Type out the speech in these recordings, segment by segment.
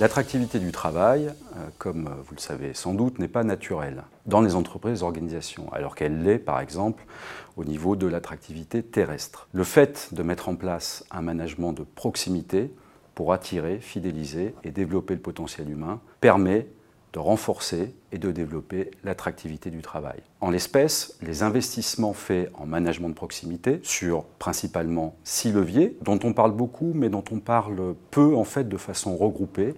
L'attractivité du travail, euh, comme vous le savez sans doute, n'est pas naturelle dans les entreprises et organisations, alors qu'elle l'est par exemple au niveau de l'attractivité terrestre. Le fait de mettre en place un management de proximité pour attirer, fidéliser et développer le potentiel humain permet de renforcer et de développer l'attractivité du travail. En l'espèce, les investissements faits en management de proximité sur principalement six leviers, dont on parle beaucoup mais dont on parle peu en fait de façon regroupée,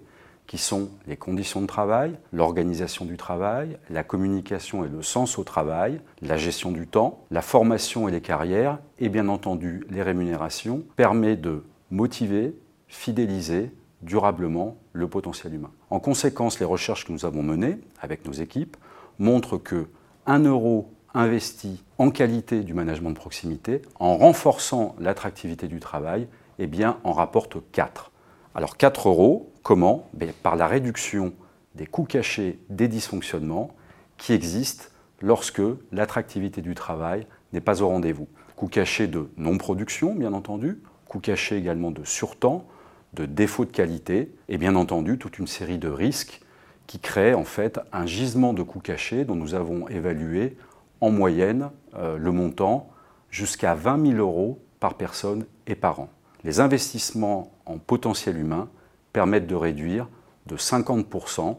qui sont les conditions de travail, l'organisation du travail, la communication et le sens au travail, la gestion du temps, la formation et les carrières, et bien entendu les rémunérations, permet de motiver, fidéliser durablement le potentiel humain. En conséquence, les recherches que nous avons menées avec nos équipes montrent que 1 euro investi en qualité du management de proximité, en renforçant l'attractivité du travail, eh bien, en rapporte 4. Alors 4 euros, comment? Ben, Par la réduction des coûts cachés des dysfonctionnements qui existent lorsque l'attractivité du travail n'est pas au rendez-vous. Coûts cachés de non-production, bien entendu, coûts cachés également de surtemps, de défauts de qualité et bien entendu toute une série de risques qui créent en fait un gisement de coûts cachés dont nous avons évalué en moyenne euh, le montant jusqu'à 20 000 euros par personne et par an. Les investissements en potentiel humain permettent de réduire de 50%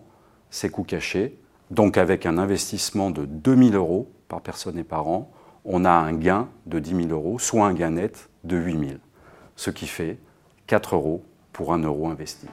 ces coûts cachés. Donc avec un investissement de 2 000 euros par personne et par an, on a un gain de 10 000 euros, soit un gain net de 8 000, ce qui fait 4 euros pour un euro investi.